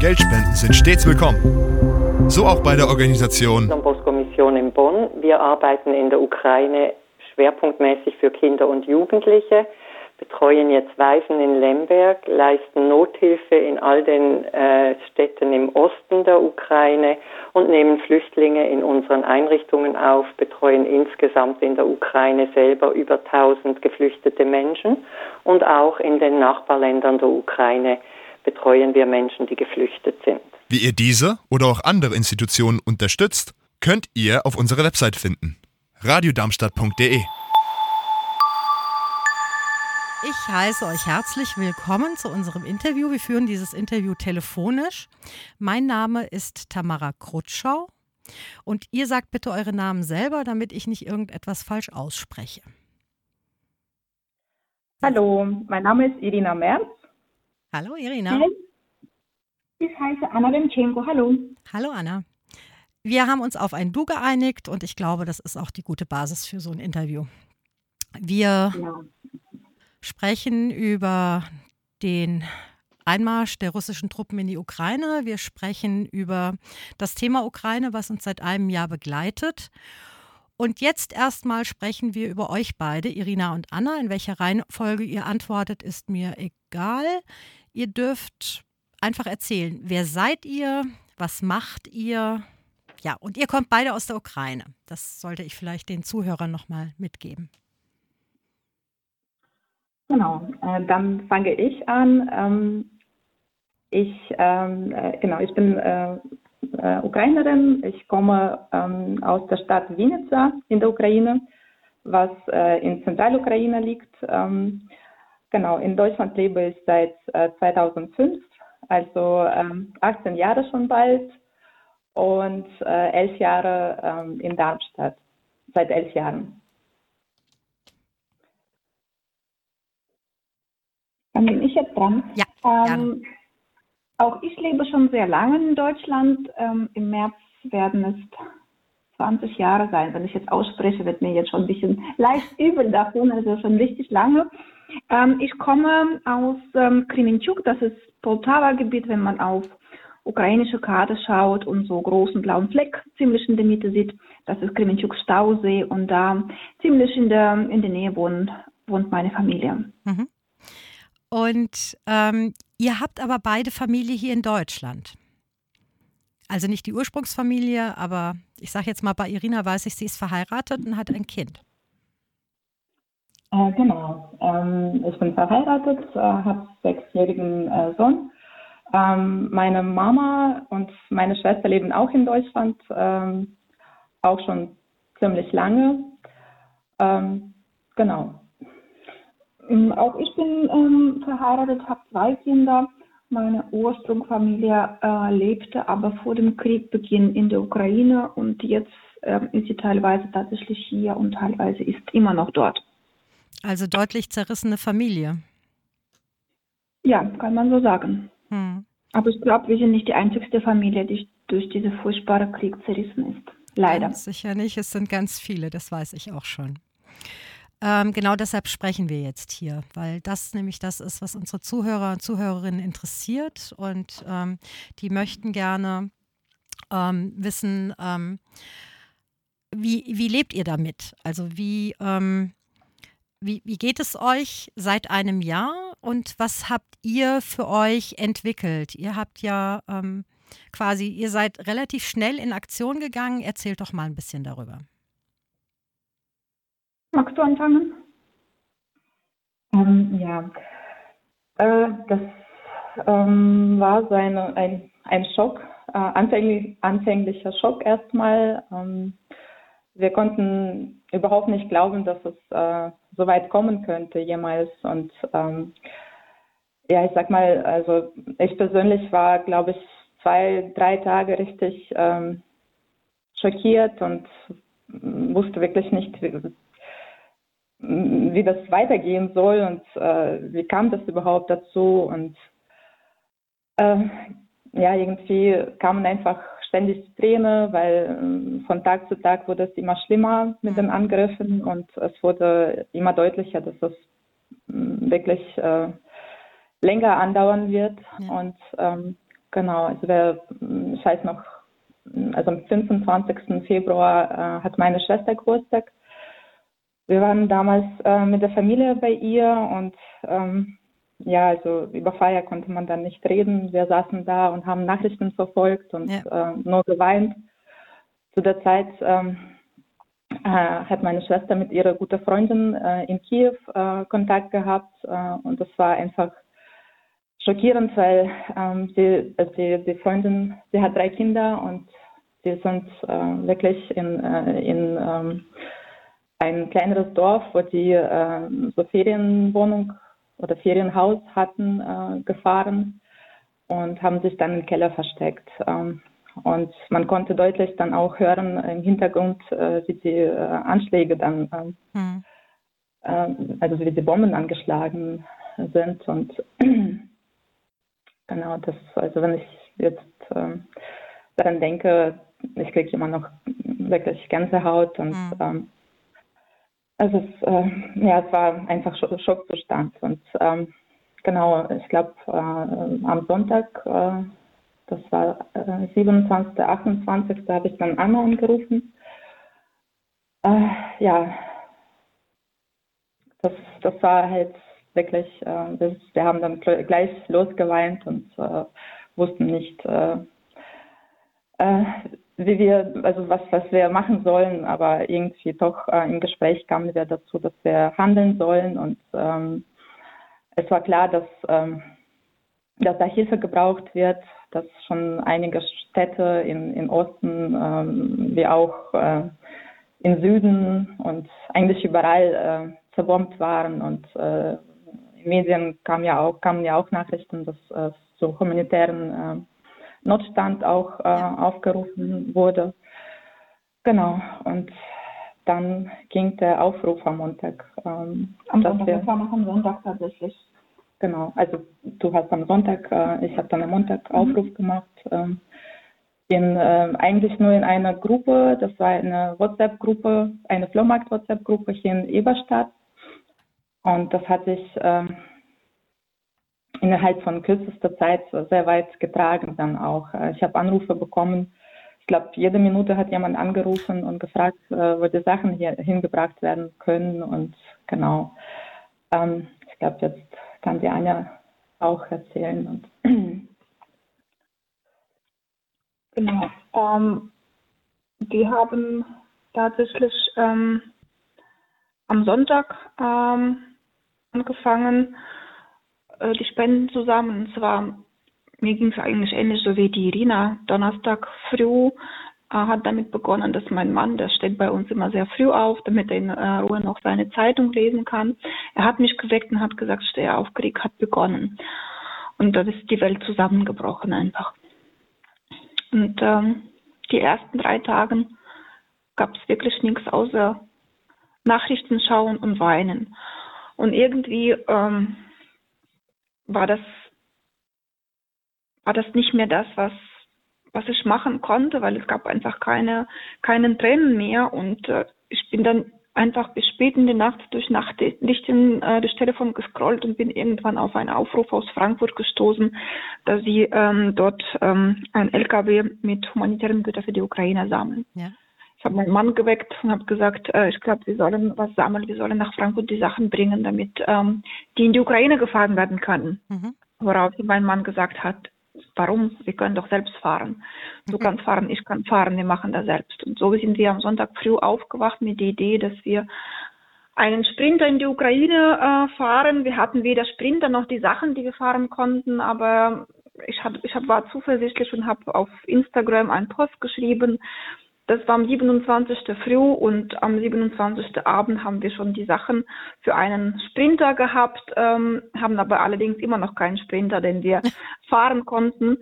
Geldspenden sind stets willkommen. So auch bei der Organisation Mission in Bonn. Wir arbeiten in der Ukraine schwerpunktmäßig für Kinder und Jugendliche, betreuen jetzt Waisen in Lemberg, leisten Nothilfe in all den äh, Städten im Osten der Ukraine und nehmen Flüchtlinge in unseren Einrichtungen auf, betreuen insgesamt in der Ukraine selber über 1000 geflüchtete Menschen und auch in den Nachbarländern der Ukraine betreuen wir Menschen, die geflüchtet sind. Wie ihr diese oder auch andere Institutionen unterstützt, könnt ihr auf unserer Website finden. radiodarmstadt.de Ich heiße euch herzlich willkommen zu unserem Interview. Wir führen dieses Interview telefonisch. Mein Name ist Tamara Krutschau und ihr sagt bitte eure Namen selber, damit ich nicht irgendetwas falsch ausspreche. Hallo, mein Name ist Irina Merz. Hallo Irina. Ich heiße Anna Demchenko. Hallo. Hallo Anna. Wir haben uns auf ein Du geeinigt und ich glaube, das ist auch die gute Basis für so ein Interview. Wir ja. Sprechen über den Einmarsch der russischen Truppen in die Ukraine. Wir sprechen über das Thema Ukraine, was uns seit einem Jahr begleitet. Und jetzt erstmal sprechen wir über euch beide, Irina und Anna. In welcher Reihenfolge ihr antwortet, ist mir egal. Ihr dürft einfach erzählen, wer seid ihr, was macht ihr, ja, und ihr kommt beide aus der Ukraine. Das sollte ich vielleicht den Zuhörern nochmal mitgeben. Genau, äh, dann fange ich an. Ähm, ich, ähm, äh, genau, ich bin äh, äh, Ukrainerin. Ich komme ähm, aus der Stadt Vinica in der Ukraine, was äh, in Zentralukraine liegt. Ähm, genau, in Deutschland lebe ich seit 2005, äh, also 18 ähm, Jahre schon bald und elf Jahre in Darmstadt, seit elf Jahren. Dann bin ich jetzt dran. Ja, ähm, auch ich lebe schon sehr lange in Deutschland. Ähm, Im März werden es 20 Jahre sein. Wenn ich jetzt ausspreche, wird mir jetzt schon ein bisschen leicht übel davon, also schon richtig lange. Ähm, ich komme aus ähm, Kremenchuk, das ist Poltava-Gebiet, wenn man auf ukrainische Karte schaut und so großen blauen Fleck ziemlich in der Mitte sieht, das ist Kremenchuk Stausee und da ziemlich in der, in der Nähe wohnt, wohnt meine Familie. Mhm. Und ähm, ihr habt aber beide Familie hier in Deutschland. Also nicht die Ursprungsfamilie, aber ich sage jetzt mal, bei Irina weiß ich, sie ist verheiratet und hat ein Kind. Äh, genau. Ähm, ich bin verheiratet, äh, habe sechsjährigen äh, Sohn ähm, meine Mama und meine Schwester leben auch in Deutschland, ähm, auch schon ziemlich lange. Ähm, genau. Ähm, auch ich bin ähm, verheiratet, habe zwei Kinder. Meine Ursprungsfamilie äh, lebte aber vor dem Kriegbeginn in der Ukraine und jetzt äh, ist sie teilweise tatsächlich hier und teilweise ist immer noch dort. Also deutlich zerrissene Familie. Ja, kann man so sagen. Hm. Aber ich glaube, wir sind nicht die einzigste Familie, die durch diesen furchtbaren Krieg zerrissen ist. Leider. Ganz sicher nicht. Es sind ganz viele, das weiß ich auch schon. Ähm, genau deshalb sprechen wir jetzt hier, weil das nämlich das ist, was unsere Zuhörer und Zuhörerinnen interessiert. Und ähm, die möchten gerne ähm, wissen, ähm, wie, wie lebt ihr damit? Also wie, ähm, wie, wie geht es euch seit einem Jahr und was habt ihr für euch entwickelt? Ihr habt ja ähm, quasi, ihr seid relativ schnell in Aktion gegangen. Erzählt doch mal ein bisschen darüber. Magst du anfangen? Ähm, ja, äh, das ähm, war so eine, ein, ein Schock, äh, anfänglich, anfänglicher Schock erstmal. Ähm, wir konnten überhaupt nicht glauben, dass es äh, so weit kommen könnte jemals. Und ähm, ja, ich sag mal, also ich persönlich war, glaube ich, zwei, drei Tage richtig ähm, schockiert und wusste wirklich nicht, wie, das weitergehen soll und äh, wie kam das überhaupt dazu. Und äh, ja, irgendwie kamen einfach ständig Tränen, weil ähm, von Tag zu Tag wurde es immer schlimmer mit den Angriffen und es wurde immer deutlicher, dass es mm, wirklich äh, länger andauern wird. Ja. Und ähm, genau, also wir, ich weiß noch, also am 25. Februar äh, hat meine Schwester Geburtstag. Wir waren damals äh, mit der Familie bei ihr und ähm, ja, also über Feier konnte man dann nicht reden. Wir saßen da und haben Nachrichten verfolgt und ja. äh, nur geweint. Zu der Zeit ähm, äh, hat meine Schwester mit ihrer guten Freundin äh, in Kiew äh, Kontakt gehabt äh, und das war einfach schockierend, weil ähm, sie, also die, die Freundin, sie hat drei Kinder und die sind äh, wirklich in, in ähm, ein kleineres Dorf, wo die äh, so Ferienwohnung oder Ferienhaus hatten, äh, gefahren und haben sich dann im Keller versteckt. Ähm, und man konnte deutlich dann auch hören im Hintergrund, äh, wie die äh, Anschläge dann, mhm. also wie die Bomben angeschlagen sind. Und genau, das, also wenn ich jetzt ähm, daran denke, ich kriege immer noch wirklich Gänsehaut und mhm. ähm, also es, äh, ja, es war einfach Schockzustand. Und ähm, genau, ich glaube, äh, am Sonntag, äh, das war äh, 27., 28., habe ich dann einmal angerufen. Äh, ja, das, das war halt wirklich, äh, das, wir haben dann gleich losgeweint und äh, wussten nicht, wie wir, also was, was wir machen sollen, aber irgendwie doch äh, im Gespräch kamen wir dazu, dass wir handeln sollen und ähm, es war klar, dass, ähm, dass da Hilfe gebraucht wird, dass schon einige Städte in, in Osten ähm, wie auch äh, im Süden und eigentlich überall äh, zerbombt waren und äh, in Medien kamen ja auch, kamen ja auch Nachrichten, dass äh, so humanitären äh, Notstand auch äh, aufgerufen wurde. Genau, und dann ging der Aufruf am Montag. Ähm, am Sonntag, wir, das war noch am Sonntag tatsächlich. Genau, also du hast am Sonntag, äh, ich habe dann am Montag mhm. Aufruf gemacht. Ähm, in, äh, eigentlich nur in einer Gruppe, das war eine WhatsApp-Gruppe, eine Flohmarkt-WhatsApp-Gruppe hier in Eberstadt. Und das hat sich ähm, innerhalb von kürzester Zeit sehr weit getragen dann auch. Äh, ich habe Anrufe bekommen. Ich glaube, jede Minute hat jemand angerufen und gefragt, äh, wo die Sachen hier hingebracht werden können. Und genau, ähm, ich glaube, jetzt kann die Anja auch erzählen. genau. Ähm, die haben tatsächlich ähm, am Sonntag ähm, angefangen äh, die Spenden zusammen. Und zwar, mir ging es eigentlich ähnlich so wie die Irina. Donnerstag früh äh, hat damit begonnen, dass mein Mann, der steht bei uns immer sehr früh auf, damit er in äh, Ruhe noch seine Zeitung lesen kann. Er hat mich geweckt und hat gesagt, steh auf, Krieg hat begonnen. Und da ist die Welt zusammengebrochen einfach. Und ähm, die ersten drei Tage gab es wirklich nichts außer Nachrichten schauen und weinen. Und irgendwie ähm, war das, war das nicht mehr das, was, was ich machen konnte, weil es gab einfach keine, keinen Tränen mehr und äh, ich bin dann einfach bis spät in die Nacht durch Nachtlichten äh, das Telefon gescrollt und bin irgendwann auf einen Aufruf aus Frankfurt gestoßen, dass sie ähm, dort ähm, ein LKW mit humanitären Gütern für die Ukraine sammeln. Ja. Ich habe meinen Mann geweckt und habe gesagt, äh, ich glaube, wir sollen was sammeln, wir sollen nach Frankfurt die Sachen bringen, damit ähm, die in die Ukraine gefahren werden können. Mhm. Worauf mein Mann gesagt hat, warum? Wir können doch selbst fahren. Du mhm. kannst fahren, ich kann fahren, wir machen das selbst. Und so sind wir am Sonntag früh aufgewacht mit der Idee, dass wir einen Sprinter in die Ukraine äh, fahren. Wir hatten weder Sprinter noch die Sachen, die wir fahren konnten, aber ich, hab, ich hab, war zuversichtlich und habe auf Instagram einen Post geschrieben, das war am 27. früh und am 27. Abend haben wir schon die Sachen für einen Sprinter gehabt, ähm, haben aber allerdings immer noch keinen Sprinter, den wir fahren konnten.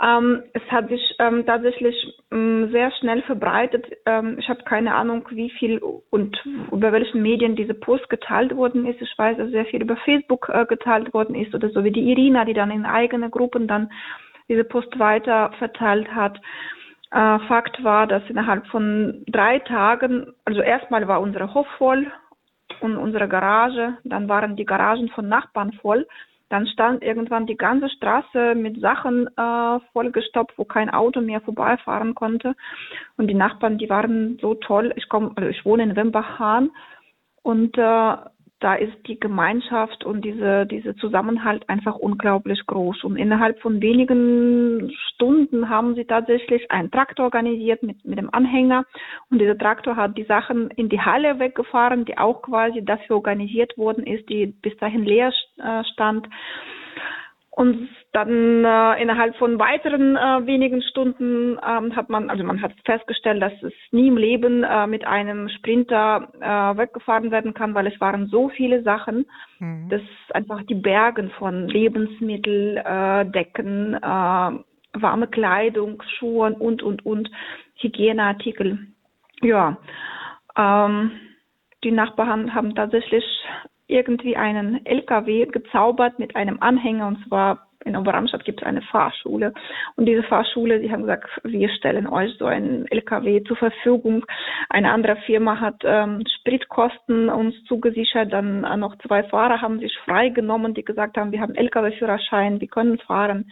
Ähm, es hat sich ähm, tatsächlich ähm, sehr schnell verbreitet. Ähm, ich habe keine Ahnung, wie viel und über welchen Medien diese Post geteilt worden ist. Ich weiß, dass sehr viel über Facebook äh, geteilt worden ist oder so wie die Irina, die dann in eigene Gruppen dann diese Post weiter verteilt hat. Äh, Fakt war, dass innerhalb von drei Tagen, also erstmal war unser Hof voll und unsere Garage, dann waren die Garagen von Nachbarn voll. Dann stand irgendwann die ganze Straße mit Sachen äh, vollgestopft, wo kein Auto mehr vorbeifahren konnte. Und die Nachbarn, die waren so toll. Ich komme, also ich wohne in Wimbachhahn und äh, da ist die Gemeinschaft und diese, diese Zusammenhalt einfach unglaublich groß. Und innerhalb von wenigen Stunden haben sie tatsächlich einen Traktor organisiert mit, mit dem Anhänger. Und dieser Traktor hat die Sachen in die Halle weggefahren, die auch quasi dafür organisiert worden ist, die bis dahin leer äh, stand. Und dann äh, innerhalb von weiteren äh, wenigen Stunden ähm, hat man, also man hat festgestellt, dass es nie im Leben äh, mit einem Sprinter äh, weggefahren werden kann, weil es waren so viele Sachen, mhm. dass einfach die Bergen von Lebensmittel, äh, Decken, äh, warme Kleidung, Schuhe und und und Hygieneartikel. Ja, ähm, die Nachbarn haben tatsächlich irgendwie einen LKW gezaubert mit einem Anhänger und zwar in Oberramstadt gibt es eine Fahrschule und diese Fahrschule, die haben gesagt, wir stellen euch so einen LKW zur Verfügung. Eine andere Firma hat ähm, Spritkosten uns zugesichert, dann äh, noch zwei Fahrer haben sich freigenommen, die gesagt haben, wir haben LKW-Führerschein, wir können fahren.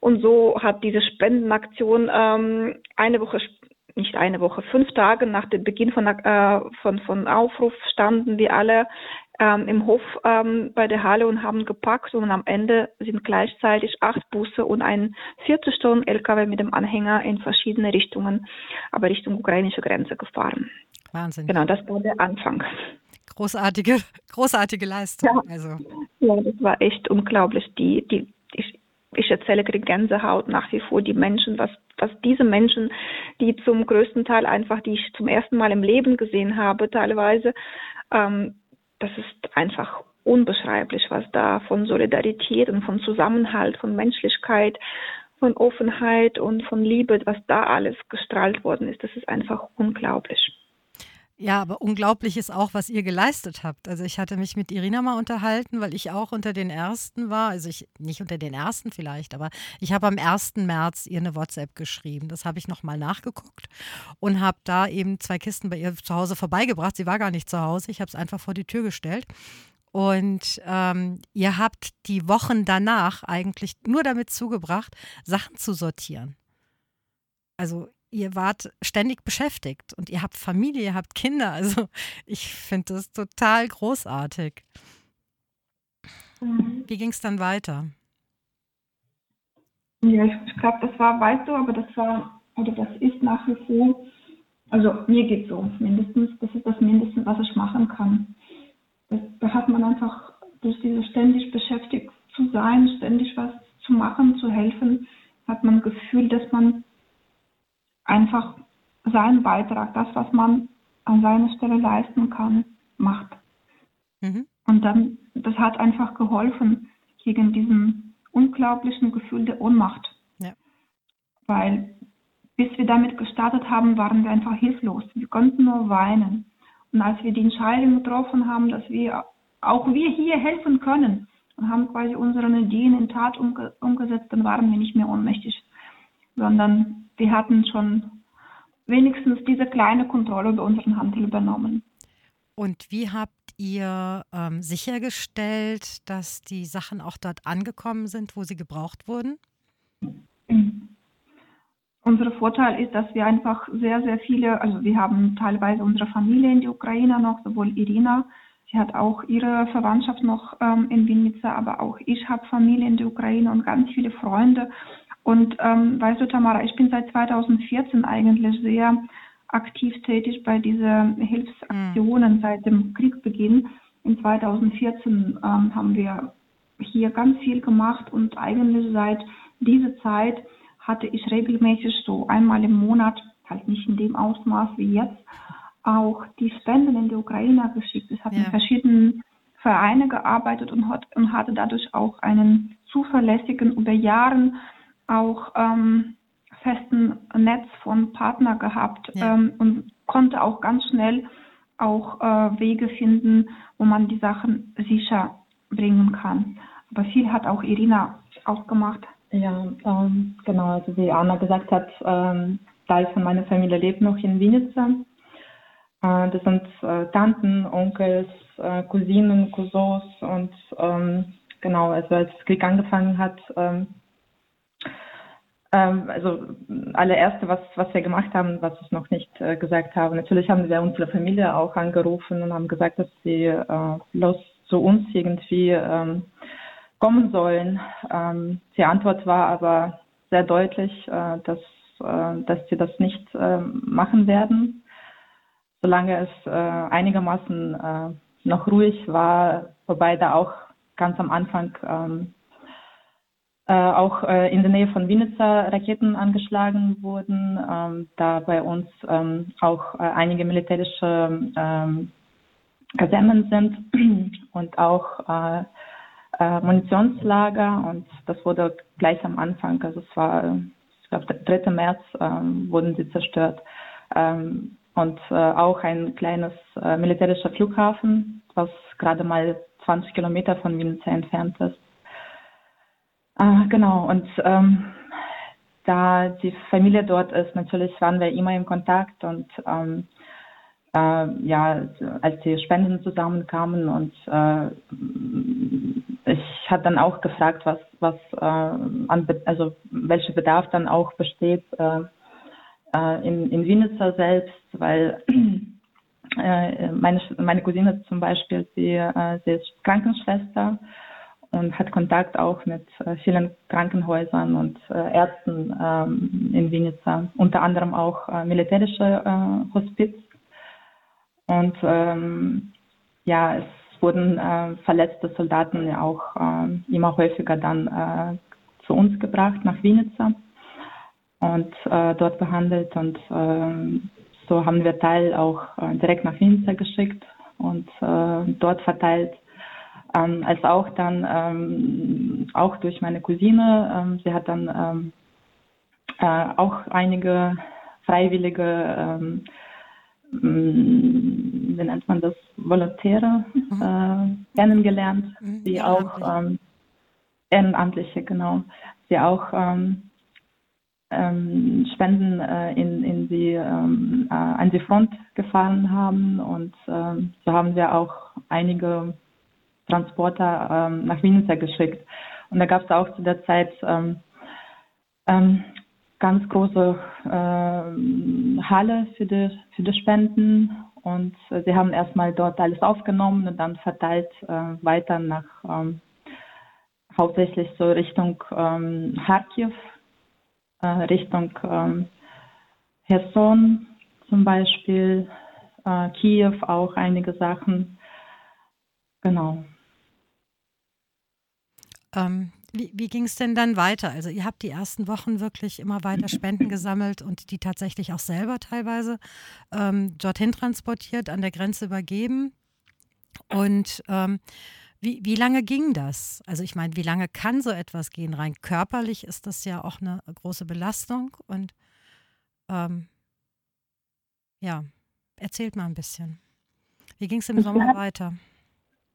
Und so hat diese Spendenaktion ähm, eine Woche nicht eine Woche, fünf Tage nach dem Beginn von, äh, von, von Aufruf standen wir alle ähm, im Hof ähm, bei der Halle und haben gepackt und am Ende sind gleichzeitig acht Busse und ein 40 Stunden LKW mit dem Anhänger in verschiedene Richtungen, aber Richtung ukrainische Grenze gefahren. Wahnsinn. Genau, das war der Anfang. Großartige, großartige Leistung. Ja, also. ja das war echt unglaublich. Die, die, ich, ich erzähle kriege Gänsehaut nach wie vor die Menschen, was, was diese Menschen, die zum größten Teil einfach, die ich zum ersten Mal im Leben gesehen habe, teilweise, ähm, das ist einfach unbeschreiblich, was da von Solidarität und von Zusammenhalt, von Menschlichkeit, von Offenheit und von Liebe, was da alles gestrahlt worden ist. Das ist einfach unglaublich. Ja, aber unglaublich ist auch, was ihr geleistet habt. Also ich hatte mich mit Irina mal unterhalten, weil ich auch unter den Ersten war. Also ich nicht unter den Ersten vielleicht, aber ich habe am 1. März ihr eine WhatsApp geschrieben. Das habe ich nochmal nachgeguckt und habe da eben zwei Kisten bei ihr zu Hause vorbeigebracht. Sie war gar nicht zu Hause. Ich habe es einfach vor die Tür gestellt. Und ähm, ihr habt die Wochen danach eigentlich nur damit zugebracht, Sachen zu sortieren. Also ihr wart ständig beschäftigt und ihr habt Familie, ihr habt Kinder. Also ich finde das total großartig. Mhm. Wie ging es dann weiter? Ja, ich, glaube, das war, weißt du, aber das war, oder das ist nach wie vor, also mir geht so, mindestens, das ist das Mindeste, was ich machen kann. Das, da hat man einfach durch diese ständig beschäftigt zu sein, ständig was zu machen, zu helfen, hat man das Gefühl, dass man einfach seinen Beitrag, das, was man an seiner Stelle leisten kann, macht. Mhm. Und dann, das hat einfach geholfen gegen diesen unglaublichen Gefühl der Ohnmacht. Ja. Weil bis wir damit gestartet haben, waren wir einfach hilflos. Wir konnten nur weinen. Und als wir die Entscheidung getroffen haben, dass wir auch wir hier helfen können und haben quasi unsere Ideen in Tat umge umgesetzt, dann waren wir nicht mehr ohnmächtig, sondern wir hatten schon wenigstens diese kleine Kontrolle über unseren Handel übernommen. Und wie habt ihr ähm, sichergestellt, dass die Sachen auch dort angekommen sind, wo sie gebraucht wurden? Mhm. Unser Vorteil ist, dass wir einfach sehr, sehr viele, also wir haben teilweise unsere Familie in der Ukraine noch, sowohl Irina, sie hat auch ihre Verwandtschaft noch ähm, in Vinica, aber auch ich habe Familie in der Ukraine und ganz viele Freunde. Und ähm, weißt du, Tamara, ich bin seit 2014 eigentlich sehr aktiv tätig bei diesen Hilfsaktionen mhm. seit dem Kriegsbeginn. In 2014 ähm, haben wir hier ganz viel gemacht und eigentlich seit dieser Zeit hatte ich regelmäßig so einmal im Monat, halt nicht in dem Ausmaß wie jetzt, auch die Spenden in die Ukraine geschickt. Ich habe ja. in verschiedenen Vereinen gearbeitet und, hat, und hatte dadurch auch einen zuverlässigen, über Jahre auch ähm, festen Netz von Partner gehabt ja. ähm, und konnte auch ganz schnell auch äh, Wege finden, wo man die Sachen sicher bringen kann. Aber viel hat auch Irina auch gemacht. Ja, ähm, genau. Also wie Anna gesagt hat, ähm, Teil von meiner Familie lebt noch in Vinica. Äh, das sind äh, Tanten, Onkels, äh, Cousinen, Cousins und ähm, genau, also als der Krieg angefangen hat, ähm, also allererste, was, was wir gemacht haben, was ich noch nicht äh, gesagt habe, natürlich haben wir unsere Familie auch angerufen und haben gesagt, dass sie äh, los zu uns irgendwie ähm, kommen sollen. Ähm, die Antwort war aber sehr deutlich, äh, dass, äh, dass sie das nicht äh, machen werden, solange es äh, einigermaßen äh, noch ruhig war, wobei da auch ganz am Anfang ähm, äh, auch äh, in der Nähe von Vinica Raketen angeschlagen wurden, ähm, da bei uns ähm, auch äh, einige militärische ähm, Kasernen sind und auch äh, äh, Munitionslager und das wurde gleich am Anfang, also es war, ich glaube, der 3. März ähm, wurden sie zerstört. Ähm, und äh, auch ein kleines äh, militärischer Flughafen, was gerade mal 20 Kilometer von Vinica entfernt ist. Äh, genau, und ähm, da die Familie dort ist, natürlich waren wir immer im Kontakt und ähm, äh, ja, als die Spenden zusammenkamen und äh, ich habe dann auch gefragt, was, was äh, an, also welcher Bedarf dann auch besteht äh, äh, in, in Vinica selbst, weil äh, meine, meine Cousine zum Beispiel, äh, sie ist Krankenschwester und hat Kontakt auch mit äh, vielen Krankenhäusern und äh, Ärzten ähm, in Vinica, unter anderem auch äh, militärische Hospiz. Und ähm, ja, es wurden äh, verletzte Soldaten ja auch äh, immer häufiger dann äh, zu uns gebracht nach Vinica und dort behandelt. Und äh, so haben wir Teil auch direkt nach Vinica geschickt und dort verteilt ähm, als auch dann ähm, auch durch meine Cousine. Ähm, sie hat dann ähm, äh, auch einige Freiwillige, ähm, mm, wie nennt man das, Volontäre mhm. äh, kennengelernt, mhm. die auch ähm, Ehrenamtliche, genau, die auch Spenden äh, in, in die, äh, an die Front gefahren haben und so haben wir auch einige Transporter ähm, nach Winzer geschickt. Und da gab es auch zu der Zeit ähm, ähm, ganz große äh, Halle für die, für die Spenden. Und äh, sie haben erstmal dort alles aufgenommen und dann verteilt äh, weiter nach ähm, hauptsächlich so Richtung ähm, Kharkiv, äh, Richtung ähm, Herson zum Beispiel, äh, Kiew auch einige Sachen. Genau. Ähm, wie, wie ging es denn dann weiter? Also ihr habt die ersten Wochen wirklich immer weiter Spenden gesammelt und die tatsächlich auch selber teilweise ähm, dorthin transportiert, an der Grenze übergeben. Und ähm, wie, wie lange ging das? Also ich meine, wie lange kann so etwas gehen? Rein körperlich ist das ja auch eine große Belastung. Und ähm, ja, erzählt mal ein bisschen. Wie ging es im Sommer weiter?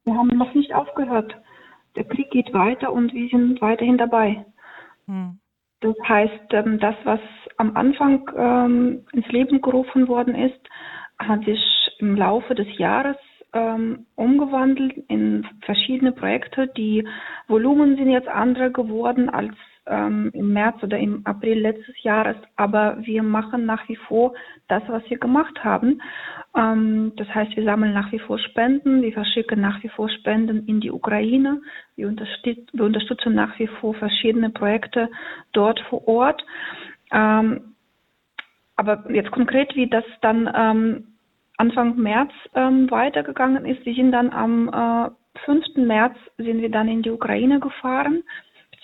Wir haben noch nicht aufgehört der Krieg geht weiter und wir sind weiterhin dabei. Hm. Das heißt, ähm, das, was am Anfang ähm, ins Leben gerufen worden ist, hat sich im Laufe des Jahres ähm, umgewandelt in verschiedene Projekte. Die Volumen sind jetzt andere geworden als ähm, im März oder im April letztes Jahres, aber wir machen nach wie vor das, was wir gemacht haben. Ähm, das heißt, wir sammeln nach wie vor Spenden, wir verschicken nach wie vor Spenden in die Ukraine, wir, unterstüt wir unterstützen nach wie vor verschiedene Projekte dort vor Ort. Ähm, aber jetzt konkret, wie das dann ähm, Anfang März ähm, weitergegangen ist, wir sind dann am äh, 5. März sind wir dann in die Ukraine gefahren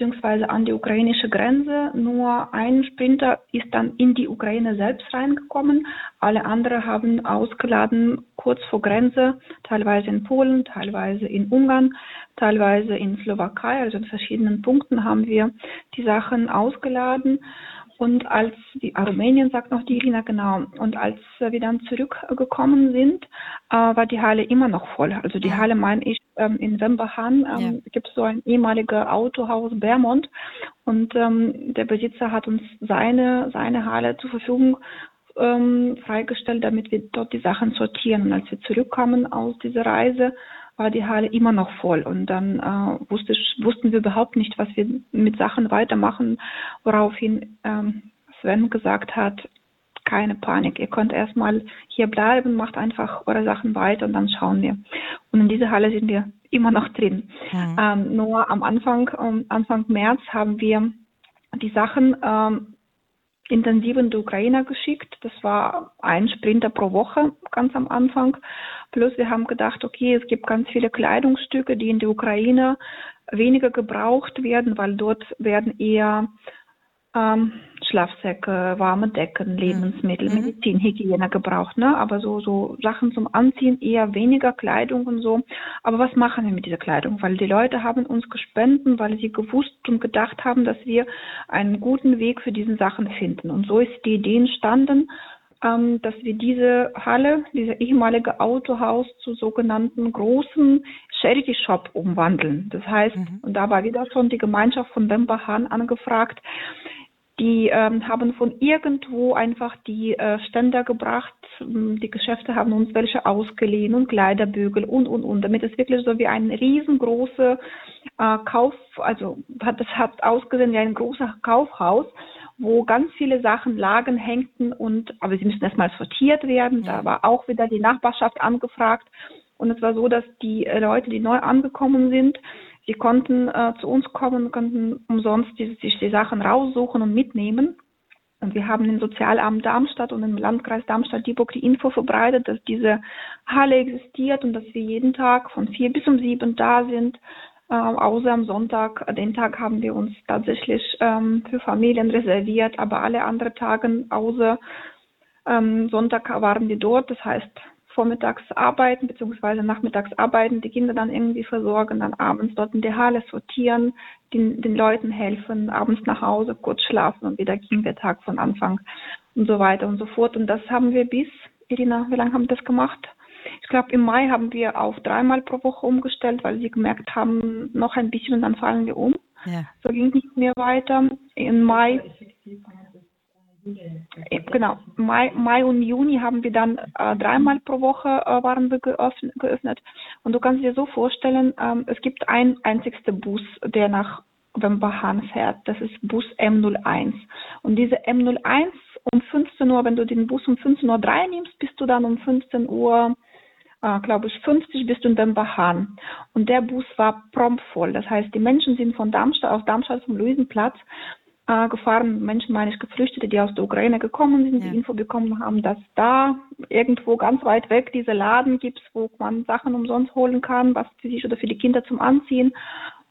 beziehungsweise an die ukrainische Grenze. Nur ein Sprinter ist dann in die Ukraine selbst reingekommen. Alle anderen haben ausgeladen kurz vor Grenze, teilweise in Polen, teilweise in Ungarn, teilweise in Slowakei. Also in verschiedenen Punkten haben wir die Sachen ausgeladen. Und als die Armenien sagt noch die Irina genau. Und als wir dann zurückgekommen sind, äh, war die Halle immer noch voll. Also die Halle meine ich ähm, in Wemberhan ähm, ja. gibt es so ein ehemaliges Autohaus Bermond und ähm, der Besitzer hat uns seine seine Halle zur Verfügung ähm, freigestellt, damit wir dort die Sachen sortieren. Und als wir zurückkamen aus dieser Reise, war die Halle immer noch voll. Und dann äh, wusste, wussten wir überhaupt nicht, was wir mit Sachen weitermachen, woraufhin ähm, Sven gesagt hat, keine Panik. Ihr könnt erstmal hier bleiben, macht einfach eure Sachen weiter und dann schauen wir. Und in dieser Halle sind wir immer noch drin. Mhm. Ähm, nur am Anfang, um, Anfang März haben wir die Sachen ähm, intensiv in die Ukraine geschickt. Das war ein Sprinter pro Woche ganz am Anfang. Plus wir haben gedacht, okay, es gibt ganz viele Kleidungsstücke, die in der Ukraine weniger gebraucht werden, weil dort werden eher ähm, Schlafsäcke, warme Decken, Lebensmittel, mhm. Medizinhygiene gebraucht, ne? Aber so, so Sachen zum Anziehen eher weniger Kleidung und so. Aber was machen wir mit dieser Kleidung? Weil die Leute haben uns gespendet, weil sie gewusst und gedacht haben, dass wir einen guten Weg für diesen Sachen finden. Und so ist die Idee entstanden, ähm, dass wir diese Halle, dieses ehemalige Autohaus zu sogenannten großen Charity Shop umwandeln. Das heißt, mhm. und da war wieder schon die Gemeinschaft von Bembahan angefragt, die ähm, haben von irgendwo einfach die äh, Ständer gebracht. Die Geschäfte haben uns welche ausgeliehen und Kleiderbügel und, und, und. Damit es wirklich so wie ein riesengroße äh, Kauf, also hat, das hat ausgesehen wie ein großes Kaufhaus, wo ganz viele Sachen lagen, hängten und, aber sie müssen erstmal sortiert werden. Da war auch wieder die Nachbarschaft angefragt. Und es war so, dass die äh, Leute, die neu angekommen sind, Sie konnten äh, zu uns kommen, konnten umsonst die, sich die Sachen raussuchen und mitnehmen. Und wir haben im Sozialamt Darmstadt und im Landkreis Darmstadt-Dieburg die Info verbreitet, dass diese Halle existiert und dass wir jeden Tag von vier bis um sieben da sind. Äh, außer am Sonntag, den Tag haben wir uns tatsächlich ähm, für Familien reserviert, aber alle anderen Tage außer ähm, Sonntag waren wir dort. Das heißt, vormittags arbeiten beziehungsweise nachmittags arbeiten, die Kinder dann irgendwie versorgen, dann abends dort in der Halle sortieren, den, den Leuten helfen, abends nach Hause kurz schlafen und wieder ging der Tag von Anfang und so weiter und so fort. Und das haben wir bis, Irina, wie lange haben wir das gemacht? Ich glaube, im Mai haben wir auf dreimal pro Woche umgestellt, weil sie gemerkt haben, noch ein bisschen und dann fallen wir um. Ja. So ging es nicht mehr weiter. Im Mai äh, genau, Mai, Mai und Juni haben wir dann äh, dreimal pro Woche äh, waren wir geöffnet, geöffnet. Und du kannst dir so vorstellen, ähm, es gibt ein einzigster Bus, der nach Wembahan fährt. Das ist Bus M01. Und diese M01 um 15 Uhr, wenn du den Bus um 15.03 Uhr nimmst, bist du dann um 15 Uhr äh, glaube ich, 50 bist du in Wembahan. Und der Bus war prompt voll. Das heißt, die Menschen sind von Darmstadt, aus Darmstadt vom Luisenplatz äh, gefahren, Menschen, meine ich, Geflüchtete, die aus der Ukraine gekommen sind, ja. die Info bekommen haben, dass da irgendwo ganz weit weg diese Laden gibt, wo man Sachen umsonst holen kann, was für sich oder für die Kinder zum Anziehen.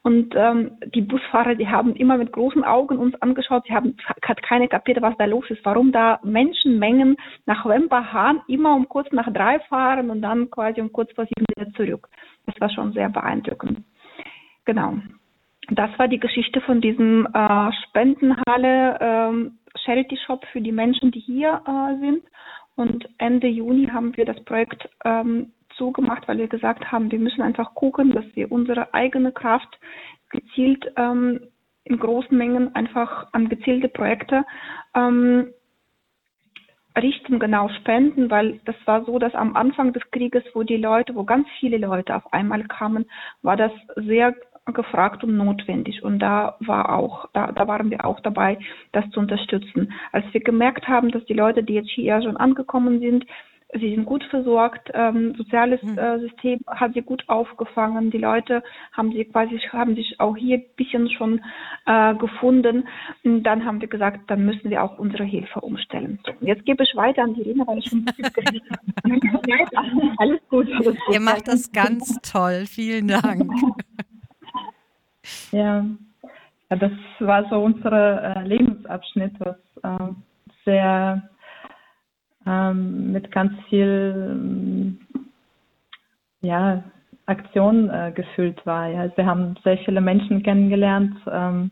Und ähm, die Busfahrer, die haben immer mit großen Augen uns angeschaut. Sie haben hat keine kapiert, was da los ist, warum da Menschenmengen nach Wembahan immer um kurz nach drei fahren und dann quasi um kurz vor sieben wieder zurück. Das war schon sehr beeindruckend. Genau das war die Geschichte von diesem äh, Spendenhalle ähm, Charity Shop für die Menschen, die hier äh, sind. Und Ende Juni haben wir das Projekt ähm, zugemacht, weil wir gesagt haben, wir müssen einfach gucken, dass wir unsere eigene Kraft gezielt ähm, in großen Mengen einfach an gezielte Projekte ähm, richten, genau spenden, weil das war so, dass am Anfang des Krieges, wo die Leute, wo ganz viele Leute auf einmal kamen, war das sehr gefragt und notwendig. Und da war auch, da, da waren wir auch dabei, das zu unterstützen. Als wir gemerkt haben, dass die Leute, die jetzt hier schon angekommen sind, sie sind gut versorgt, ähm, soziales hm. äh, System hat sie gut aufgefangen, die Leute haben sie quasi haben sich auch hier ein bisschen schon äh, gefunden. Und dann haben wir gesagt, dann müssen wir auch unsere Hilfe umstellen. Jetzt gebe ich weiter an die Irina, weil ich schon geredet habe. alles gut. Alles gut. Ihr macht das ganz toll. Vielen Dank. Ja. ja, das war so unser äh, Lebensabschnitt, was äh, sehr ähm, mit ganz viel ähm, ja, Aktion äh, gefüllt war. Ja. Wir haben sehr viele Menschen kennengelernt, ähm,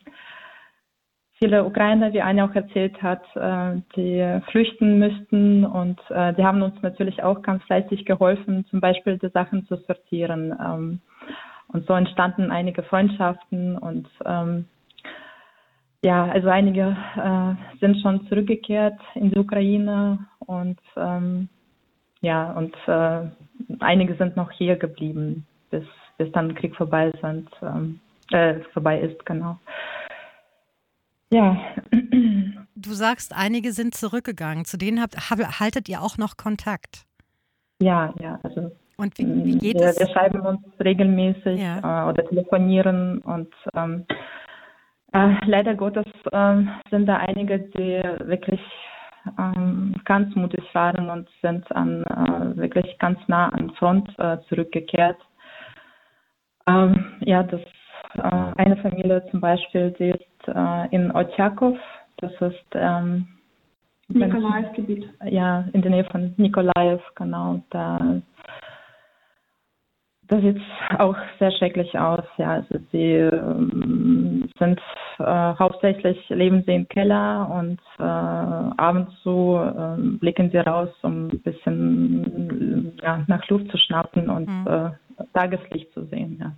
viele Ukrainer, wie Anja auch erzählt hat, äh, die flüchten müssten und äh, die haben uns natürlich auch ganz fleißig geholfen, zum Beispiel die Sachen zu sortieren. Ähm, und so entstanden einige Freundschaften und ähm, ja, also einige äh, sind schon zurückgekehrt in die Ukraine und ähm, ja, und äh, einige sind noch hier geblieben. bis, bis dann Krieg vorbei sind, ähm, äh, vorbei ist, genau. Ja. Du sagst, einige sind zurückgegangen. Zu denen habt, haltet ihr auch noch Kontakt? Ja, ja. Also und wie, wie geht wir, es? Wir schreiben uns regelmäßig ja. äh, oder telefonieren und ähm, äh, leider Gottes äh, sind da einige, die wirklich ähm, ganz mutig waren und sind an, äh, wirklich ganz nah an Front äh, zurückgekehrt. Ähm, ja, das äh, eine Familie zum Beispiel, die ist in Otjakov, das ist ähm, Nikolaev-Gebiet. Ja, in der Nähe von Nikolaev, genau. Da, da sieht auch sehr schrecklich aus. Ja, also sie ähm, sind äh, hauptsächlich leben sie im Keller und äh, abends so äh, blicken sie raus, um ein bisschen ja, nach Luft zu schnappen und mhm. Äh, Tageslicht zu sehen. Ja.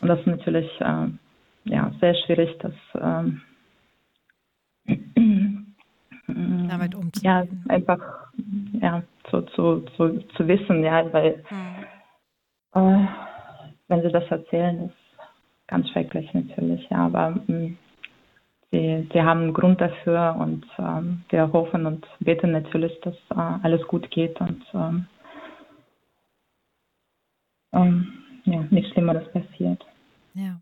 Und das ist natürlich äh, ja, sehr schwierig, das ähm, damit umzugehen. Ja, einfach ja, zu, zu, zu, zu wissen, ja, weil hm. Äh, wenn sie das erzählen, ist ganz schrecklich natürlich, ja, aber mh, hm, sie, sie haben einen Grund dafür und ähm, wir hoffen und beten natürlich, dass äh, alles gut geht und ähm, ähm, ja, nichts Schlimmeres passiert. Ja.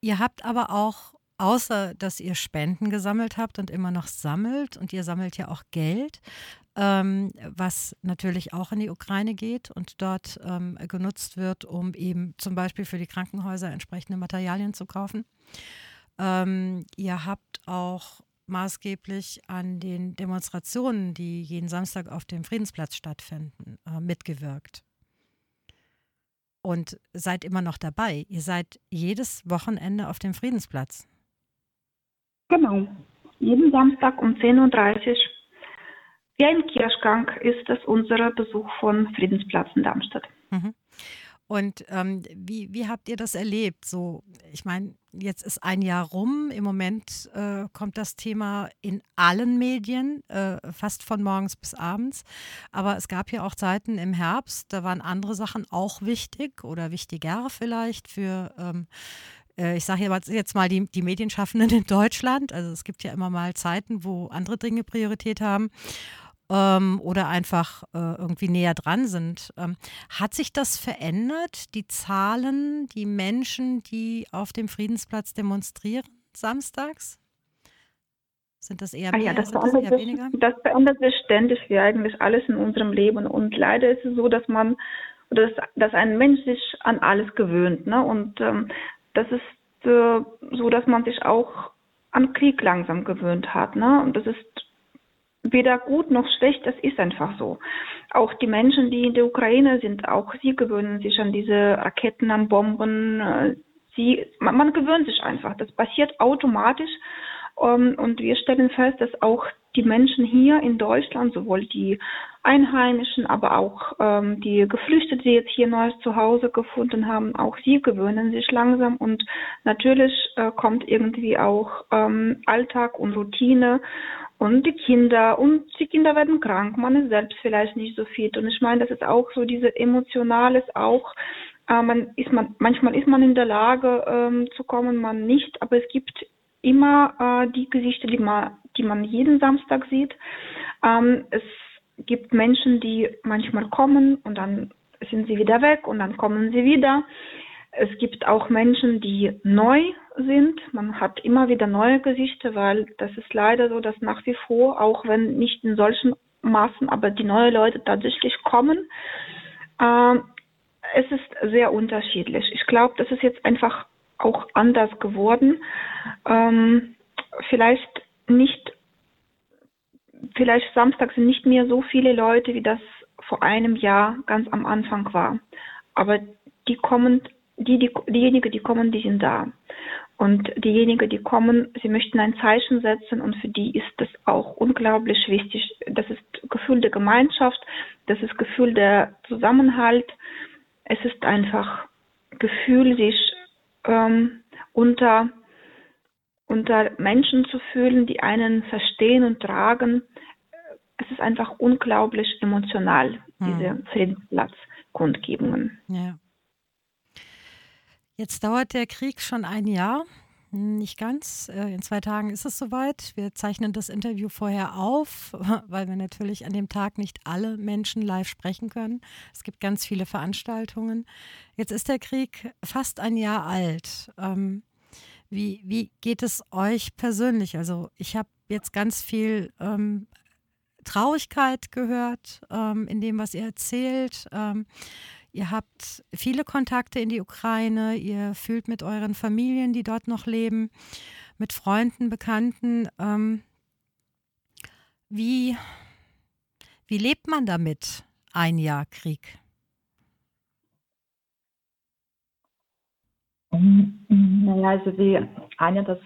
Ihr habt aber auch außer dass ihr Spenden gesammelt habt und immer noch sammelt und ihr sammelt ja auch Geld, ähm, was natürlich auch in die Ukraine geht und dort ähm, genutzt wird, um eben zum Beispiel für die Krankenhäuser entsprechende Materialien zu kaufen. Ähm, ihr habt auch maßgeblich an den Demonstrationen, die jeden Samstag auf dem Friedensplatz stattfinden, äh, mitgewirkt und seid immer noch dabei. Ihr seid jedes Wochenende auf dem Friedensplatz. Genau. Jeden Samstag um 10.30 Uhr. Wie ein Kirschgang ist das unser Besuch von Friedensplatz in Darmstadt. Mhm. Und ähm, wie, wie habt ihr das erlebt? So, ich meine, jetzt ist ein Jahr rum. Im Moment äh, kommt das Thema in allen Medien, äh, fast von morgens bis abends. Aber es gab ja auch Zeiten im Herbst, da waren andere Sachen auch wichtig oder wichtiger vielleicht für ähm, äh, ich sage jetzt mal die, die Medienschaffenden in Deutschland. Also es gibt ja immer mal Zeiten, wo andere Dinge Priorität haben ähm, oder einfach äh, irgendwie näher dran sind. Ähm, hat sich das verändert, die Zahlen, die Menschen, die auf dem Friedensplatz demonstrieren samstags? Sind das eher mehr, ah ja, das, das eher weniger? Das verändert sich ständig wie eigentlich alles in unserem Leben. Und leider ist es so, dass man, dass, dass ein Mensch sich an alles gewöhnt. Ne? Und ähm, das ist äh, so, dass man sich auch an Krieg langsam gewöhnt hat. Ne? Und das ist weder gut noch schlecht, das ist einfach so. Auch die Menschen, die in der Ukraine sind, auch sie gewöhnen sich an diese Raketen, an Bomben. Äh, sie, man, man gewöhnt sich einfach. Das passiert automatisch. Um, ähm, und wir stellen fest, dass auch die Menschen hier in Deutschland, sowohl die Einheimischen, aber auch ähm, die Geflüchteten, die jetzt hier neues Zuhause gefunden haben, auch sie gewöhnen sich langsam und natürlich äh, kommt irgendwie auch ähm, Alltag und Routine und die Kinder und die Kinder werden krank, man ist selbst vielleicht nicht so fit und ich meine, das ist auch so diese emotionales auch äh, man ist man manchmal ist man in der Lage ähm, zu kommen, man nicht, aber es gibt immer äh, die Gesichter, die man, die man jeden Samstag sieht. Ähm, es gibt Menschen, die manchmal kommen und dann sind sie wieder weg und dann kommen sie wieder. Es gibt auch Menschen, die neu sind. Man hat immer wieder neue Gesichter, weil das ist leider so, dass nach wie vor, auch wenn nicht in solchen Maßen, aber die neuen Leute tatsächlich kommen. Ähm, es ist sehr unterschiedlich. Ich glaube, das ist jetzt einfach auch anders geworden. Ähm, vielleicht nicht, vielleicht Samstag sind nicht mehr so viele Leute, wie das vor einem Jahr ganz am Anfang war. Aber die kommen, die, die, diejenigen, die kommen, die sind da. Und diejenigen, die kommen, sie möchten ein Zeichen setzen und für die ist das auch unglaublich wichtig. Das ist Gefühl der Gemeinschaft, das ist Gefühl der Zusammenhalt. Es ist einfach Gefühl, sich ähm, unter, unter Menschen zu fühlen, die einen verstehen und tragen. Es ist einfach unglaublich emotional, hm. diese Friedensplatz-Kundgebungen. Ja. Jetzt dauert der Krieg schon ein Jahr. Nicht ganz. Äh, in zwei Tagen ist es soweit. Wir zeichnen das Interview vorher auf, weil wir natürlich an dem Tag nicht alle Menschen live sprechen können. Es gibt ganz viele Veranstaltungen. Jetzt ist der Krieg fast ein Jahr alt. Ähm, wie, wie geht es euch persönlich? Also ich habe jetzt ganz viel ähm, Traurigkeit gehört ähm, in dem, was ihr erzählt. Ähm, ihr habt viele Kontakte in die Ukraine, ihr fühlt mit euren Familien, die dort noch leben, mit Freunden, Bekannten. Ähm, wie, wie lebt man damit, ein Jahr Krieg? Naja, also wie Anja das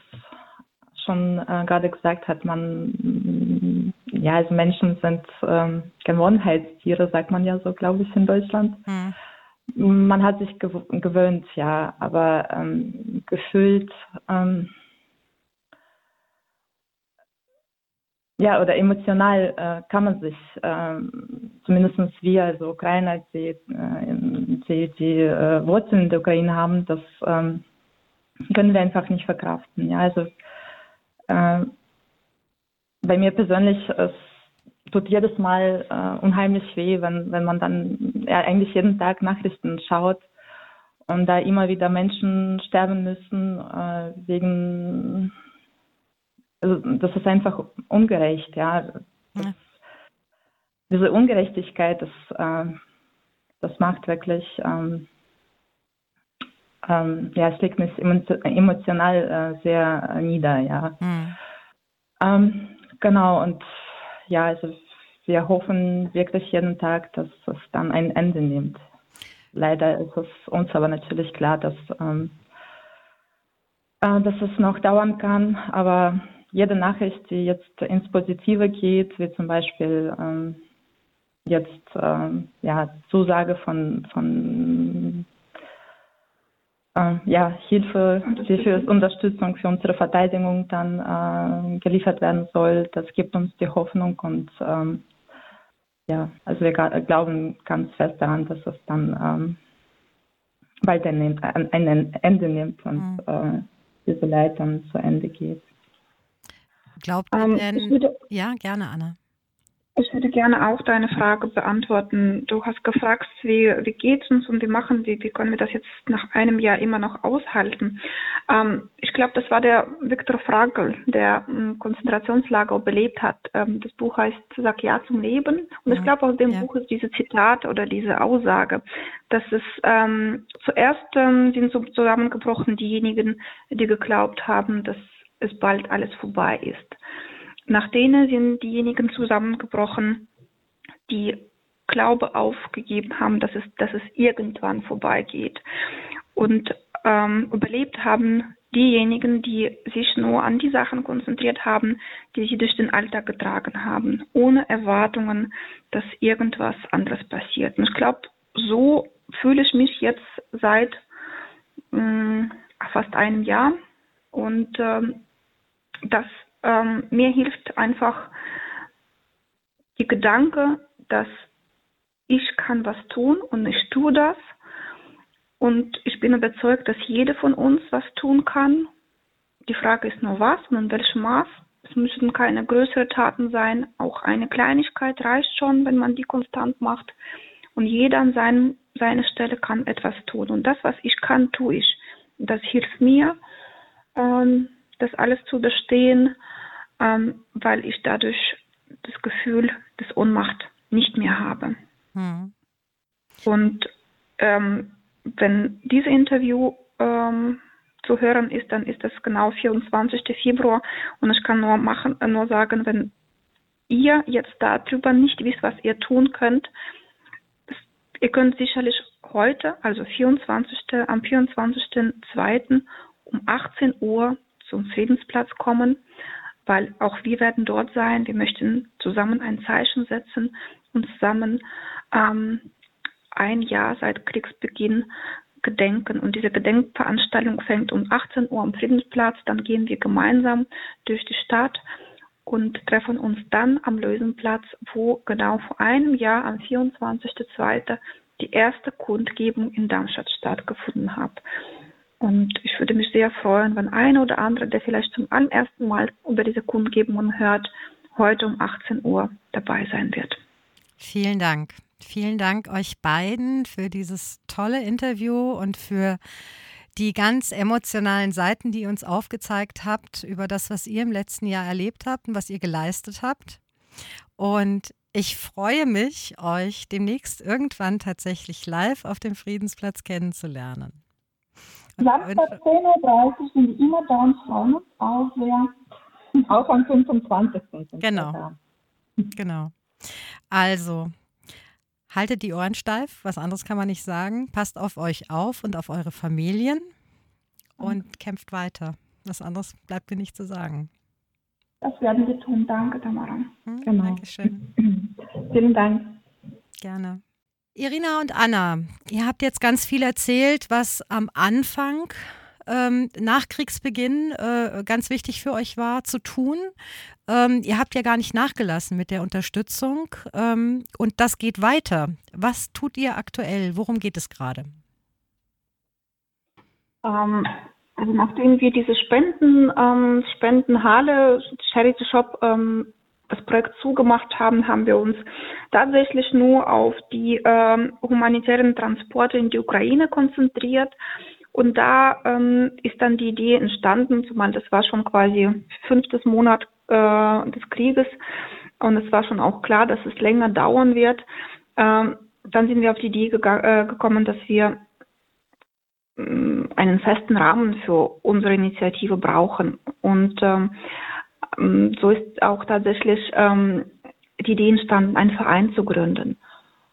schon äh, gerade gesagt hat, man, ja, also Menschen sind ähm, Gewohnheitstiere, sagt man ja so, glaube ich, in Deutschland. Mhm. Man hat sich gew gewöhnt, ja, aber ähm, gefühlt, ähm, ja, oder emotional äh, kann man sich, äh, zumindest wir, also Ukrainer, die, äh, die, die äh, Wurzeln in der Ukraine haben, das ähm, können wir einfach nicht verkraften. Ja, also äh, bei mir persönlich, es tut jedes Mal äh, unheimlich weh, wenn, wenn man dann ja, eigentlich jeden Tag Nachrichten schaut und da immer wieder Menschen sterben müssen äh, wegen, also das ist einfach ungerecht, ja. ja. Diese Ungerechtigkeit, das, äh, das macht wirklich, ähm, ähm, ja, es legt mich emotional äh, sehr nieder, ja. Mhm. Ähm, genau, und ja, also wir hoffen wirklich jeden Tag, dass es dann ein Ende nimmt. Leider ist es uns aber natürlich klar, dass, ähm, äh, dass es noch dauern kann, aber jede Nachricht, die jetzt ins Positive geht, wie zum Beispiel ähm, jetzt ähm, ja, Zusage von, von äh, ja, Hilfe, die für Unterstützung für unsere Verteidigung dann äh, geliefert werden soll. Das gibt uns die Hoffnung und ähm, ja, also wir glauben ganz fest daran, dass es dann ähm, bald ein, ein, Ende nimmt und mhm. äh, diese Leid dann zu Ende geht. Glaubt ähm, denn? Würde, ja, gerne, Anna. Ich würde gerne auch deine Frage beantworten. Du hast gefragt, wie, wie geht es uns und wie machen wir, wie können wir das jetzt nach einem Jahr immer noch aushalten? Ähm, ich glaube, das war der Viktor Frankl, der ein Konzentrationslager überlebt hat. Ähm, das Buch heißt Sag Ja zum Leben. Und ich glaube, aus dem ja. Buch ist diese Zitat oder diese Aussage, dass es ähm, zuerst ähm, sind zusammengebrochen diejenigen, die geglaubt haben, dass es bald alles vorbei ist. Nach denen sind diejenigen zusammengebrochen, die Glaube aufgegeben haben, dass es, dass es irgendwann vorbeigeht. Und ähm, überlebt haben diejenigen, die sich nur an die Sachen konzentriert haben, die sie durch den Alltag getragen haben, ohne Erwartungen, dass irgendwas anderes passiert. Und ich glaube, so fühle ich mich jetzt seit mh, mm, fast einem Jahr. Und ähm, das ähm, mir hilft einfach die Gedanke, dass ich kann was tun und ich tue das. Und ich bin überzeugt, dass jeder von uns was tun kann. Die Frage ist nur was und in welchem Maß. Es müssen keine größeren Taten sein. Auch eine Kleinigkeit reicht schon, wenn man die konstant macht. Und jeder an seinem, seiner Stelle kann etwas tun. Und das, was ich kann, tue ich. Das hilft mir, ähm, das alles zu bestehen ähm, weil ich dadurch das Gefühl des Ohnmacht nicht mehr habe. Hm. Und ähm, wenn dieses Interview ähm, zu hören ist, dann ist das genau 24. Februar und ich kann nur machen, nur sagen, wenn ihr jetzt darüber nicht wisst, was ihr tun könnt, ihr könnt sicherlich heute, also 24. am 24.02. um 18 Uhr zum Friedensplatz kommen weil auch wir werden dort sein. Wir möchten zusammen ein Zeichen setzen und zusammen ähm, ein Jahr seit Kriegsbeginn gedenken. Und diese Gedenkveranstaltung fängt um 18 Uhr am Friedensplatz. Dann gehen wir gemeinsam durch die Stadt und treffen uns dann am Lösenplatz, wo genau vor einem Jahr am 24.02. die erste Kundgebung in Darmstadt stattgefunden hat. Und ich würde mich sehr freuen, wenn einer oder andere, der vielleicht zum allerersten Mal über diese Kundgebungen hört, heute um 18 Uhr dabei sein wird. Vielen Dank. Vielen Dank euch beiden für dieses tolle Interview und für die ganz emotionalen Seiten, die ihr uns aufgezeigt habt über das, was ihr im letzten Jahr erlebt habt und was ihr geleistet habt. Und ich freue mich, euch demnächst irgendwann tatsächlich live auf dem Friedensplatz kennenzulernen. Samstag 10.30 Uhr sind die immer da und freuen uns auch sehr. Auch am 25. Genau. Genau. Also, haltet die Ohren steif, was anderes kann man nicht sagen. Passt auf euch auf und auf eure Familien und mhm. kämpft weiter. Was anderes bleibt mir nicht zu sagen. Das werden wir tun. Danke, Tamara. Hm, genau. Dankeschön. Vielen Dank. Gerne. Irina und Anna, ihr habt jetzt ganz viel erzählt, was am Anfang ähm, nach Kriegsbeginn äh, ganz wichtig für euch war zu tun. Ähm, ihr habt ja gar nicht nachgelassen mit der Unterstützung ähm, und das geht weiter. Was tut ihr aktuell? Worum geht es gerade? Ähm, also nachdem wir diese Spenden, ähm, Spendenhalle, Charity Shop ähm, das Projekt zugemacht haben, haben wir uns tatsächlich nur auf die ähm, humanitären Transporte in die Ukraine konzentriert. Und da ähm, ist dann die Idee entstanden, zumal das war schon quasi fünftes Monat äh, des Krieges und es war schon auch klar, dass es länger dauern wird. Ähm, dann sind wir auf die Idee äh, gekommen, dass wir ähm, einen festen Rahmen für unsere Initiative brauchen. Und ähm, so ist auch tatsächlich ähm, die Idee entstanden, einen Verein zu gründen.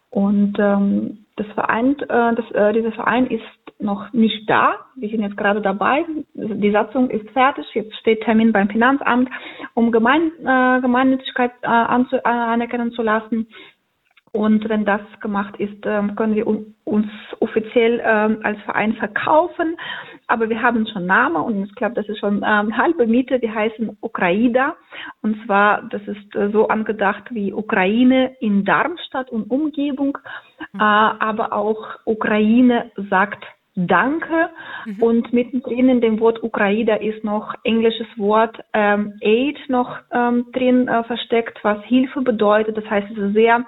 Und ähm, das Verein, äh, das, äh, dieser Verein ist noch nicht da. Wir sind jetzt gerade dabei. Die Satzung ist fertig. Jetzt steht Termin beim Finanzamt, um Gemein, äh, Gemeinnützigkeit äh, anzu, äh, anerkennen zu lassen. Und wenn das gemacht ist, ähm, können wir uns offiziell ähm, als Verein verkaufen. Aber wir haben schon Namen und ich glaube, das ist schon ähm, halbe Miete. Die heißen Ukraida. Und zwar, das ist äh, so angedacht wie Ukraine in Darmstadt und Umgebung, mhm. äh, aber auch Ukraine sagt Danke. Mhm. Und mittendrin in dem Wort Ukraida ist noch englisches Wort ähm, Aid noch ähm, drin äh, versteckt, was Hilfe bedeutet. Das heißt, es ist sehr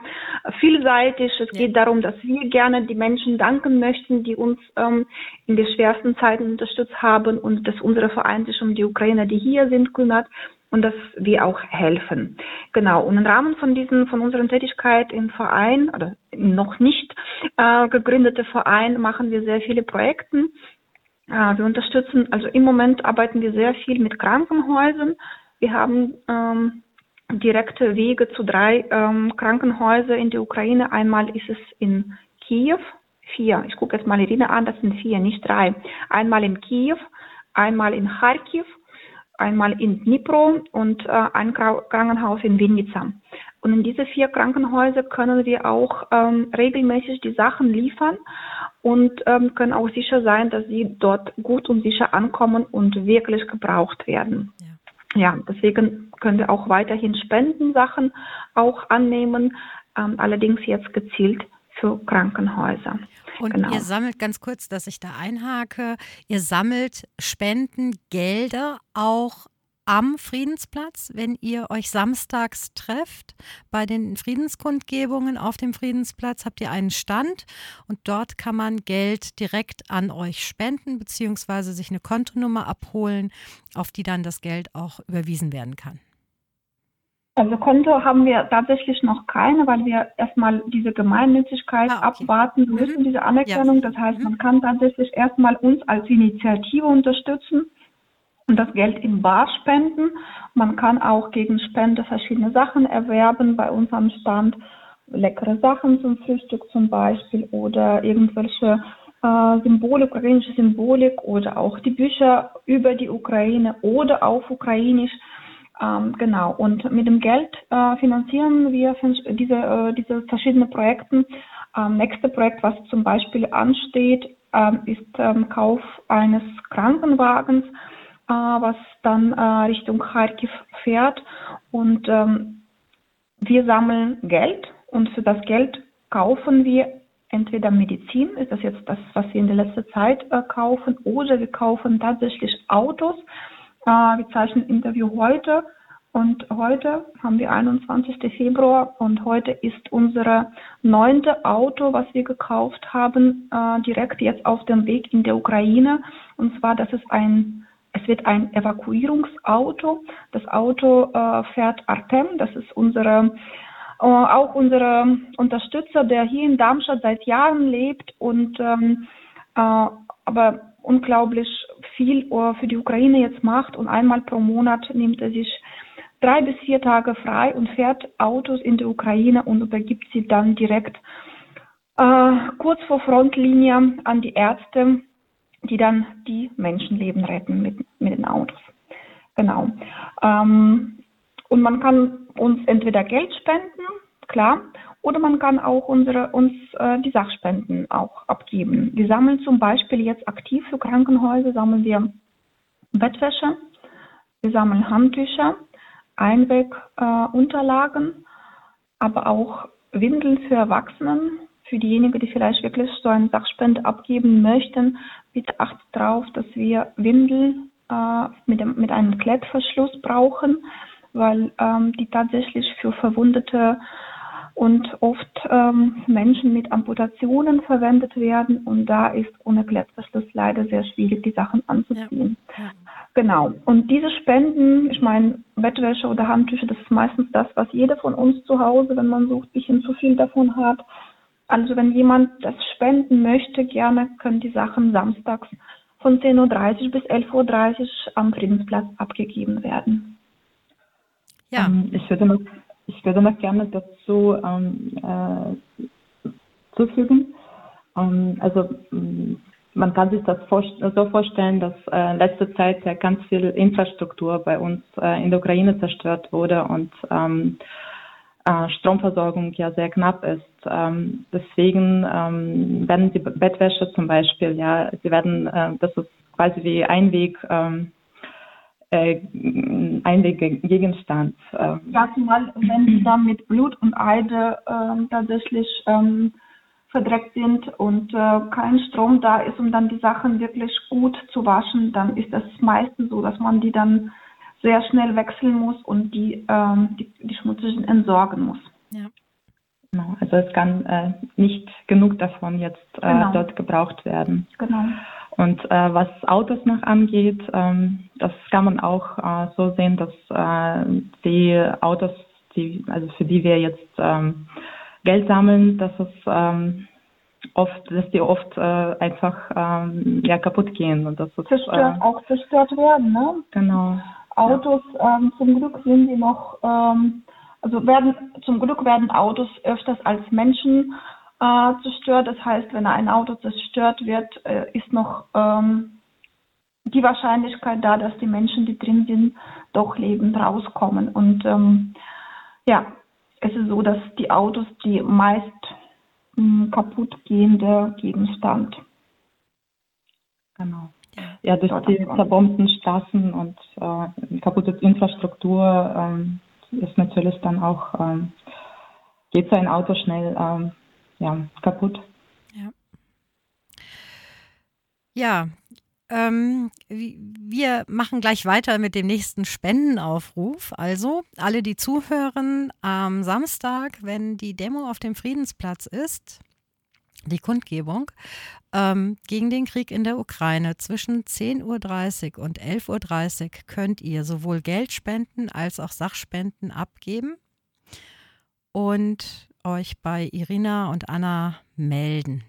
vielseitig. Es ja. geht darum, dass wir gerne die Menschen danken möchten, die uns ähm, in den schwersten Zeiten unterstützt haben und dass unsere Verein sich um die Ukrainer, die hier sind, kümmert und dass wir auch helfen. Genau. Und im Rahmen von diesen, von unserer Tätigkeit im Verein oder noch nicht äh, gegründete Verein machen wir sehr viele Projekte. Äh, wir unterstützen, also im Moment arbeiten wir sehr viel mit Krankenhäusern. Wir haben ähm, direkte Wege zu drei ähm, Krankenhäusern in der Ukraine. Einmal ist es in Kiew, vier. Ich gucke jetzt mal Irina an, das sind vier, nicht drei. Einmal in Kiew, einmal in Kharkiv einmal in Dnipro und äh, ein Krankenhaus in Vinica. Und in diese vier Krankenhäuser können wir auch ähm, regelmäßig die Sachen liefern und ähm, können auch sicher sein, dass sie dort gut und sicher ankommen und wirklich gebraucht werden. Ja, ja deswegen können wir auch weiterhin Spendensachen auch annehmen, ähm, allerdings jetzt gezielt für Krankenhäuser. Und genau. ihr sammelt ganz kurz, dass ich da einhake, ihr sammelt Spendengelder auch am Friedensplatz, wenn ihr euch samstags trefft. Bei den Friedenskundgebungen auf dem Friedensplatz habt ihr einen Stand und dort kann man Geld direkt an euch spenden beziehungsweise sich eine Kontonummer abholen, auf die dann das Geld auch überwiesen werden kann. Also Konto haben wir tatsächlich noch keine, weil wir erstmal diese Gemeinnützigkeit ah, okay. abwarten müssen, mhm. diese Anerkennung. Ja. Das heißt, mhm. man kann tatsächlich erstmal uns als Initiative unterstützen und das Geld in Bar spenden. Man kann auch gegen Spende verschiedene Sachen erwerben bei uns am Stand. Leckere Sachen zum Frühstück zum Beispiel oder irgendwelche äh, Symbolik, ukrainische Symbolik oder auch die Bücher über die Ukraine oder auf Ukrainisch. Ähm, genau, und mit dem Geld äh, finanzieren wir diese, äh, diese verschiedenen Projekte. Ähm, nächste Projekt, was zum Beispiel ansteht, ähm, ist ähm, Kauf eines Krankenwagens, äh, was dann äh, Richtung Kharkiv fährt. Und ähm, wir sammeln Geld und für das Geld kaufen wir entweder Medizin, ist das jetzt das, was wir in der letzten Zeit äh, kaufen, oder wir kaufen tatsächlich Autos. Äh, wir zeichnen Interview heute und heute haben wir 21. Februar und heute ist unser neunte Auto, was wir gekauft haben, äh, direkt jetzt auf dem Weg in der Ukraine. Und zwar, das ist ein es wird ein Evakuierungsauto. Das Auto äh, fährt Artem, das ist unsere äh, auch unsere Unterstützer, der hier in Darmstadt seit Jahren lebt und ähm, äh, aber unglaublich viel uh, für die Ukraine jetzt macht und einmal pro Monat nimmt er sich drei bis vier Tage frei und fährt Autos in die Ukraine und übergibt sie dann direkt äh, kurz vor Frontlinie an die Ärzte, die dann die Menschenleben retten mit, mit den Autos. Genau. Ähm, und man kann uns entweder Geld spenden, klar, oder man kann auch unsere, uns äh, die Sachspenden auch abgeben. Wir sammeln zum Beispiel jetzt aktiv für Krankenhäuser, sammeln wir Bettwäsche, wir sammeln Handtücher, Einwegunterlagen, äh, aber auch Windeln für Erwachsenen. Für diejenigen, die vielleicht wirklich so eine Sachspende abgeben möchten, bitte achtet darauf, dass wir Windeln äh, mit, dem, mit einem Klettverschluss brauchen weil ähm, die tatsächlich für Verwundete und oft ähm, Menschen mit Amputationen verwendet werden und da ist ohne Klettverschluss leider sehr schwierig, die Sachen anzuziehen. Ja. Ja. Genau. Und diese Spenden, ich meine, Bettwäsche oder Handtücher, das ist meistens das, was jeder von uns zu Hause, wenn man ein bisschen zu viel davon hat. Also wenn jemand das spenden möchte, gerne können die Sachen samstags von 10.30 Uhr bis 11.30 Uhr am Friedensplatz abgegeben werden. Ja. Ähm, ich, würde noch, ich würde noch gerne dazu ähm, äh, zufügen. Ähm, also man kann sich das vor, so vorstellen, dass äh, letzte Zeit ja ganz viel Infrastruktur bei uns äh, in der Ukraine zerstört wurde und ähm, äh, Stromversorgung ja sehr knapp ist. Ähm, deswegen ähm, werden die Bettwäsche zum Beispiel, ja, sie werden, äh, das ist quasi wie Einweg ähm, äh, Einweggegenstand. Ähm. Ja, zumal wenn sie dann mit Blut und Eide äh, tatsächlich ähm, verdreckt sind und äh, kein Strom da ist, um dann die Sachen wirklich gut zu waschen, dann ist das meistens so, dass man die dann sehr schnell wechseln muss und die, ähm, die, die schmutzigen entsorgen muss. Ja. Genau, also es kann äh, nicht genug davon jetzt äh, genau. dort gebraucht werden. Genau. Und äh, was Autos noch angeht, ähm, das kann man auch äh, so sehen, dass äh, die Autos, die, also für die wir jetzt ähm, Geld sammeln, dass es ähm, oft, dass die oft äh, einfach ähm, ja kaputt gehen und das ist, zerstört, äh, auch zerstört werden, ne? Genau. Autos, ja. ähm, zum Glück sind die noch, ähm, also werden zum Glück werden Autos öfters als Menschen äh, zerstört. Das heißt, wenn ein Auto zerstört wird, äh, ist noch ähm, die Wahrscheinlichkeit da, dass die Menschen, die drin sind, doch lebend rauskommen. Und ähm, ja, es ist so, dass die Autos die meist mh, kaputt gehende Gegenstand. Genau. Ja, durch die zerbombten Straßen und äh, kaputte Infrastruktur ähm, ist natürlich dann auch, ähm, geht so ein Auto schnell ähm, ja, kaputt. Ja. Ja, ähm, wir machen gleich weiter mit dem nächsten Spendenaufruf. Also, alle, die zuhören, am Samstag, wenn die Demo auf dem Friedensplatz ist, die Kundgebung ähm, gegen den Krieg in der Ukraine zwischen 10.30 Uhr und 11.30 Uhr könnt ihr sowohl Geld spenden als auch Sachspenden abgeben. Und euch bei Irina und Anna melden.